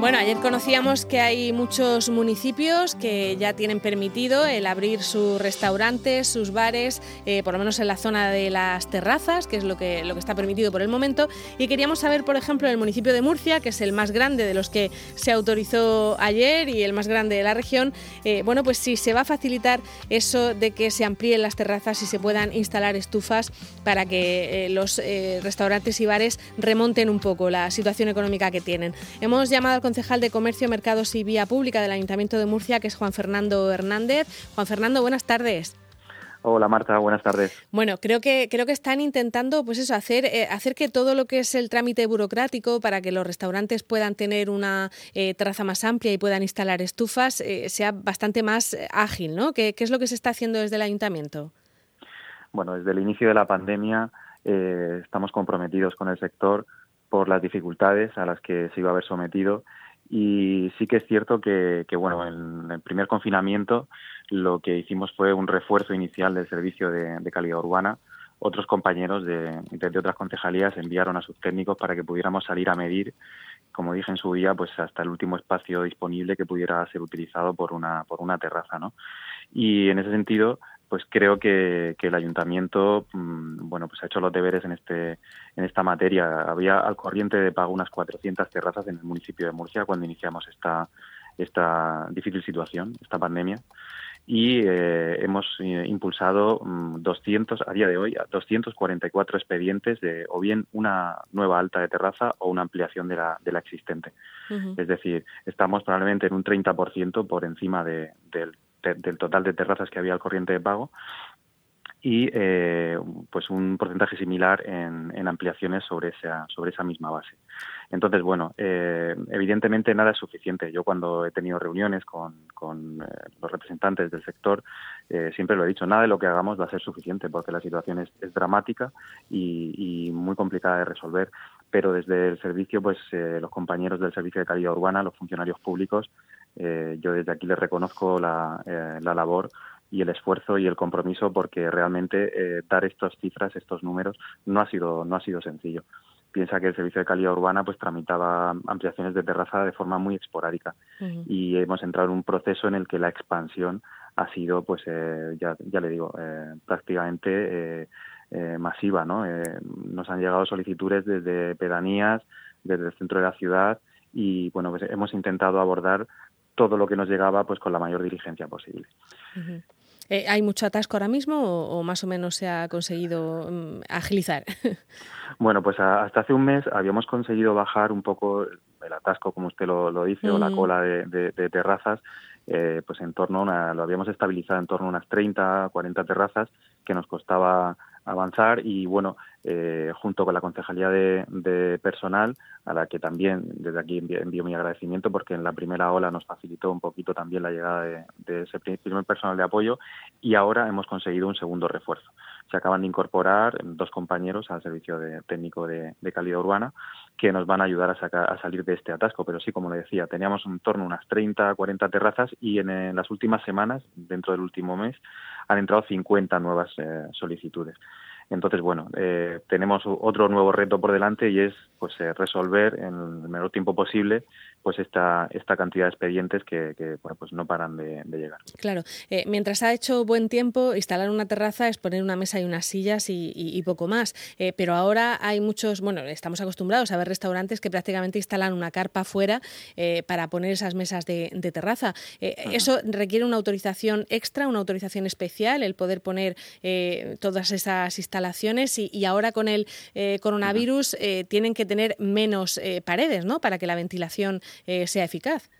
Bueno, ayer conocíamos que hay muchos municipios que ya tienen permitido el abrir sus restaurantes, sus bares, eh, por lo menos en la zona de las terrazas, que es lo que, lo que está permitido por el momento. Y queríamos saber, por ejemplo, el municipio de Murcia, que es el más grande de los que se autorizó ayer y el más grande de la región, eh, bueno, pues si se va a facilitar eso de que se amplíen las terrazas y se puedan instalar estufas para que eh, los restaurantes y bares remonten un poco la situación económica que tienen. Hemos llamado al concejal de Comercio, Mercados y Vía Pública del Ayuntamiento de Murcia, que es Juan Fernando Hernández. Juan Fernando, buenas tardes. Hola Marta, buenas tardes. Bueno, creo que creo que están intentando, pues eso, hacer eh, hacer que todo lo que es el trámite burocrático para que los restaurantes puedan tener una eh, terraza más amplia y puedan instalar estufas eh, sea bastante más ágil, ¿no? ¿Qué, ¿Qué, es lo que se está haciendo desde el ayuntamiento? Bueno, desde el inicio de la pandemia estamos comprometidos con el sector por las dificultades a las que se iba a haber sometido y sí que es cierto que, bueno, en el primer confinamiento lo que hicimos fue un refuerzo inicial del servicio de, calidad urbana. Otros compañeros de, otras concejalías enviaron a sus técnicos para que pudiéramos salir a medir, como dije en su día, pues hasta el último espacio disponible que pudiera ser utilizado por una, por una terraza, ¿no? Y en ese sentido, pues creo que, el ayuntamiento mm, bueno pues ha hecho los deberes en este en esta materia. Había al corriente de pago unas 400 terrazas en el municipio de Murcia cuando iniciamos esta esta difícil situación esta pandemia. Y eh, hemos eh, impulsado 200 mm, a día de hoy 244 expedientes de o bien una nueva alta de terraza o una ampliación de la, de la existente. Es decir estamos probablemente en un 30% por encima de, del del total de terrazas que había al corriente de pago y eh, pues un porcentaje similar en, ampliaciones sobre esa sobre esa misma base. Entonces bueno eh, evidentemente nada es suficiente. Yo cuando he tenido reuniones con, con eh, los representantes del sector siempre lo he dicho nada de lo que hagamos va a ser suficiente porque la situación es, dramática y, muy complicada de resolver pero desde el servicio pues los compañeros del servicio de calidad urbana los funcionarios públicos eh, yo desde aquí les reconozco la, eh, la, labor y el esfuerzo y el compromiso porque realmente eh, dar estas cifras, estos números, no ha sido, no ha sido sencillo. Piensa que el Servicio de Calidad Urbana pues tramitaba ampliaciones de terraza de forma muy esporádica y hemos entrado en un proceso en el que la expansión ha sido, pues ya, ya le digo, prácticamente masiva. ¿no? nos han llegado solicitudes desde pedanías, desde el centro de la ciudad y bueno, pues hemos intentado abordar todo lo que nos llegaba pues con la mayor diligencia posible. Eh, ¿Hay mucho atasco ahora mismo o, más o menos se ha conseguido mm, agilizar? bueno, pues hasta hace un mes habíamos conseguido bajar un poco el atasco, como usted lo, dice, o la cola de, terrazas, eh, pues en torno a una, lo habíamos estabilizado en torno a unas 30, 40 terrazas que nos costaba avanzar y bueno, eh, junto con la Concejalía de, Personal, a la que también desde aquí envío, mi agradecimiento porque en la primera ola nos facilitó un poquito también la llegada de, ese primer personal de apoyo y ahora hemos conseguido un segundo refuerzo. Se acaban de incorporar dos compañeros al servicio de, técnico de, calidad urbana que nos van a ayudar a, sacar, a salir de este atasco. Pero sí, como le decía, teníamos en torno a unas 30, 40 terrazas y en, las últimas semanas, dentro del último mes, han entrado 50 nuevas eh, solicitudes. Entonces, bueno, eh, tenemos otro nuevo reto por delante y es pues eh, resolver en el menor tiempo posible pues esta, esta cantidad de expedientes que, bueno, pues no paran de, llegar. Claro, eh, mientras ha hecho buen tiempo, instalar una terraza es poner una mesa y unas sillas y, poco más. Eh, pero ahora hay muchos, bueno, estamos acostumbrados a ver restaurantes que prácticamente instalan una carpa afuera eh, para poner esas mesas de, terraza. ¿Eso requiere una autorización extra, una autorización especial, el poder poner todas esas instalaciones? Y, ahora con el coronavirus tienen que tener menos paredes, ¿no? Para que la ventilación eh, sea eficaz.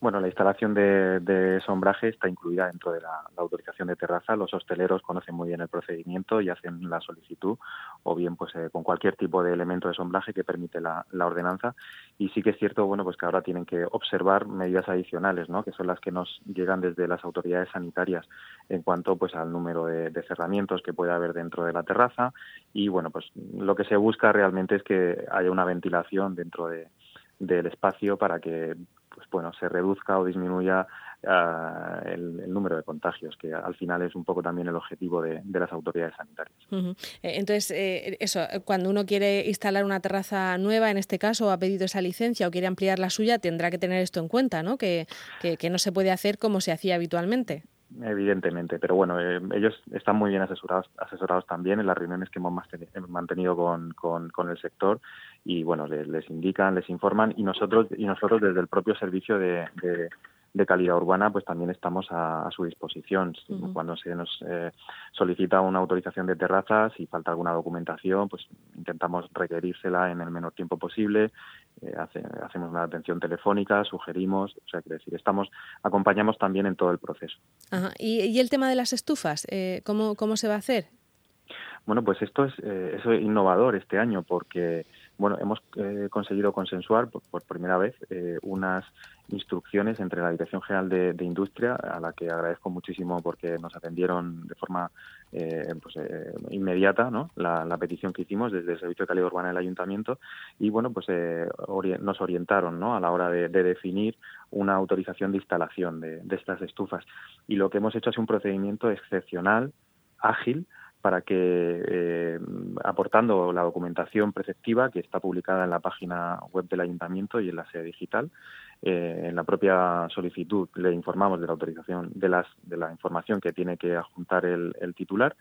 Bueno, la instalación de, sombraje está incluida dentro de la, autorización de terraza. Los hosteleros conocen muy bien el procedimiento y hacen la solicitud, o bien pues eh, con cualquier tipo de elemento de sombraje que permite la, ordenanza. Y sí que es cierto, bueno, pues que ahora tienen que observar medidas adicionales, ¿no? Que son las que nos llegan desde las autoridades sanitarias en cuanto pues al número de, de cerramientos que puede haber dentro de la terraza. Y bueno, pues lo que se busca realmente es que haya una ventilación dentro de del espacio para que pues bueno se reduzca o disminuya el, número de contagios, que al final es un poco también el objetivo de, las autoridades sanitarias. Entonces, eso, cuando uno quiere instalar una terraza nueva, en este caso, ha pedido esa licencia o quiere ampliar la suya, tendrá que tener esto en cuenta, ¿no? Que, que no se puede hacer como se hacía habitualmente. Evidentemente, pero bueno, eh, ellos están muy bien asesorados, asesorados también en las reuniones que hemos mantenido con, con, el sector y bueno, les, indican, les informan y nosotros y nosotros desde el propio servicio de, de calidad urbana, pues también estamos a, su disposición. Cuando se nos eh, solicita una autorización de terrazas y falta alguna documentación, pues intentamos requerírsela en el menor tiempo posible. Eh, hacemos una atención telefónica, sugerimos, o sea, que decir, estamos, acompañamos también en todo el proceso. ¿Y, el tema de las estufas, eh, ¿cómo, ¿cómo se va a hacer? Bueno, pues esto es, es innovador este año porque bueno, hemos conseguido consensuar por, primera vez unas instrucciones entre la Dirección General de, Industria, a la que agradezco muchísimo porque nos atendieron de forma eh, pues, eh, inmediata. La, petición que hicimos desde el Servicio de Calidad Urbana del Ayuntamiento y bueno, pues eh, nos orientaron a la hora de, definir una autorización de instalación de estas estufas. Y lo que hemos hecho es un procedimiento excepcional, ágil, para que, eh, aportando la documentación preceptiva que está publicada en la página web del ayuntamiento y en la sede digital, eh, en la propia solicitud le informamos de la autorización, de, las, de la información que tiene que adjuntar el, el titular.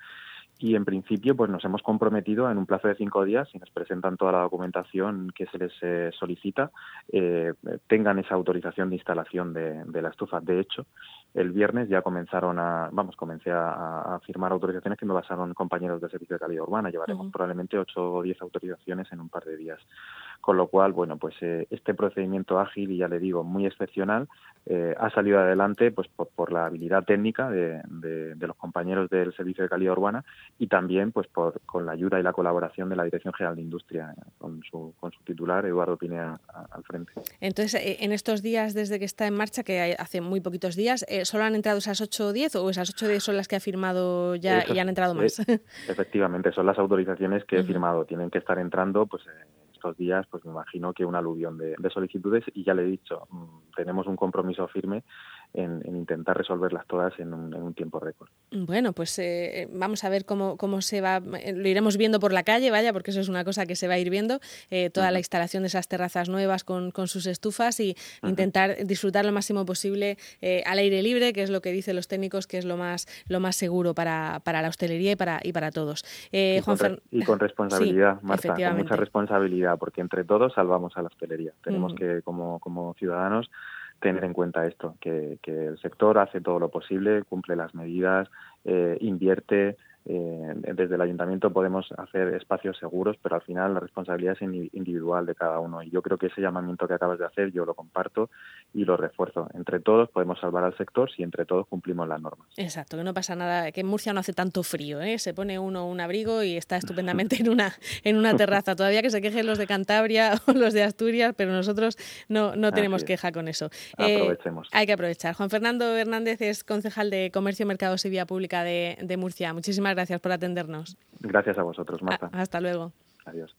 Y en principio pues nos hemos comprometido en un plazo de cinco días si nos presentan toda la documentación que se les eh, solicita eh, tengan esa autorización de instalación de, la estufa. De hecho el viernes ya comenzaron a vamos comencé a, firmar autorizaciones que me basaron compañeros del servicio de calidad urbana. Llevaremos probablemente ocho o diez autorizaciones en un par de días. Con lo cual bueno pues eh, este procedimiento ágil y ya le digo muy excepcional ha salido adelante pues por, la habilidad técnica de, de los compañeros del servicio de calidad urbana y también pues por, con la ayuda y la colaboración de la Dirección General de Industria con su, con su titular Eduardo Pinea al frente. Entonces, eh, en estos días desde que está en marcha, que hace muy poquitos días, eh, ¿solo han entrado esas 8 o 10 o esas 8 o 10 son las que ha firmado ya y han entrado más? efectivamente, son las autorizaciones que he firmado. Tienen que estar entrando pues estos días, pues me imagino que un aluvión de, solicitudes y ya le he dicho, mm, tenemos un compromiso firme en, intentar resolverlas todas en un, tiempo récord. Bueno, pues eh, vamos a ver cómo, cómo se va, eh, lo iremos viendo por la calle, vaya, porque eso es una cosa que se va a ir viendo, eh, toda la instalación de esas terrazas nuevas con, con sus estufas y intentar disfrutar lo máximo posible al aire libre, que es lo que dicen los técnicos, que es lo más, lo más seguro para, para la hostelería y para, y para todos. y, con y, con responsabilidad, Marta, con mucha responsabilidad, porque entre todos salvamos a la hostelería. Tenemos que, como, como ciudadanos, tener en cuenta esto, que, que, el sector hace todo lo posible, cumple las medidas, eh, invierte, eh, desde el ayuntamiento podemos hacer espacios seguros, pero al final la responsabilidad es individual de cada uno. Y yo creo que ese llamamiento que acabas de hacer yo lo comparto y lo refuerzo. Entre todos podemos salvar al sector si entre todos cumplimos las normas. Exacto, que no pasa nada, que en Murcia no hace tanto frío, ¿eh? se pone uno un abrigo y está estupendamente en una, en una terraza. Todavía que se quejen los de Cantabria o los de Asturias, pero nosotros no, no tenemos queja con eso. Eh, Aprovechemos. hay que aprovechar. Juan Fernando Hernández es concejal de Comercio, Mercados y Vía Pública de, de Murcia. Muchísimas gracias por atendernos. Gracias a vosotros, Marta. hasta luego. Adiós.